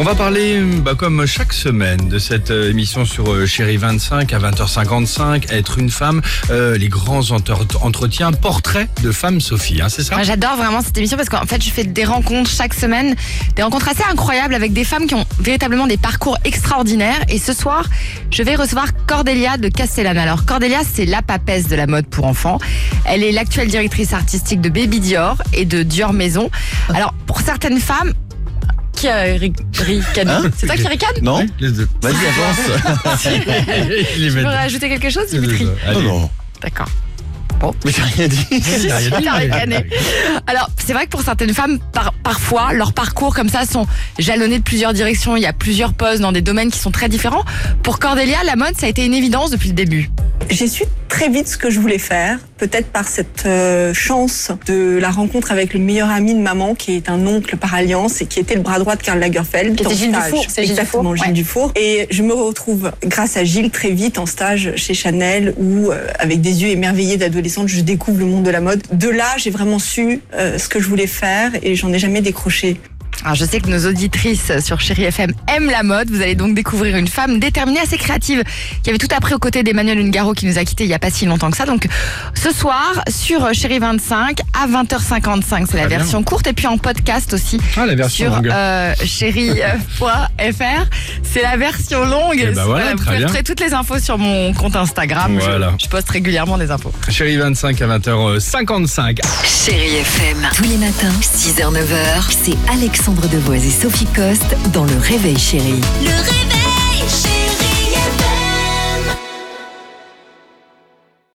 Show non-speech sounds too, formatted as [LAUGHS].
On va parler, bah, comme chaque semaine, de cette euh, émission sur euh, Chérie 25 à 20h55, Être une femme, euh, les grands entre- entretiens, portraits de femmes Sophie, hein, c'est ça? Moi, j'adore vraiment cette émission parce qu'en fait, je fais des rencontres chaque semaine, des rencontres assez incroyables avec des femmes qui ont véritablement des parcours extraordinaires. Et ce soir, je vais recevoir Cordélia de Castellane. Alors, Cordélia, c'est la papesse de la mode pour enfants. Elle est l'actuelle directrice artistique de Baby Dior et de Dior Maison. Alors, pour certaines femmes, qui a ri- ricane Hein C'est toi qui ricane Non Les deux. Vas-y, avance. Les [LAUGHS] Tu veux rajouter quelque chose, les deux. Dimitri Allez. Non, non. D'accord. Mais j'ai rien dit. Il. T'as ricané. Alors, c'est vrai que pour certaines femmes, par- parfois, leurs parcours comme ça sont jalonnés de plusieurs directions. Il y a plusieurs postes dans des domaines qui sont très différents. Pour Cordélia, la mode, ça a été une évidence depuis le début. J'ai su très vite ce que je voulais faire, peut-être par cette euh, chance de la rencontre avec le meilleur ami de maman, qui est un oncle par alliance et qui était le bras droit de Karl Lagerfeld. Qui était Gilles stage. Dufour, c'est Gilles Exactement, Dufour, Gilles ouais. Dufour. Et je me retrouve, grâce à Gilles, très vite en stage chez Chanel, où, euh, avec des yeux émerveillés d'adolescente, je découvre le monde de la mode. De là, j'ai vraiment su euh, ce que je voulais faire et j'en ai jamais décroché. Alors, je sais que nos auditrices sur Chéri FM aiment la mode. Vous allez donc découvrir une femme déterminée, assez créative, qui avait tout appris aux côtés d'Emmanuel Ungaro, qui nous a quittés il y a pas si longtemps que ça. Donc, ce soir, sur Chéri 25, à 20h55, c'est la bien. version courte, et puis en podcast aussi. Ah, la version sur euh, chéri.fr. C'est la version longue. Ben voilà, vous très pouvez retrouver toutes les infos sur mon compte Instagram. Je- Voilà. Je, poste régulièrement des infos. Chérie 25 à 20h55. Chérie FM. Tous les matins, 6h, 9h, c'est Alexandre Devoise et Sophie Coste dans Le Réveil Chérie. Le réveil, chérie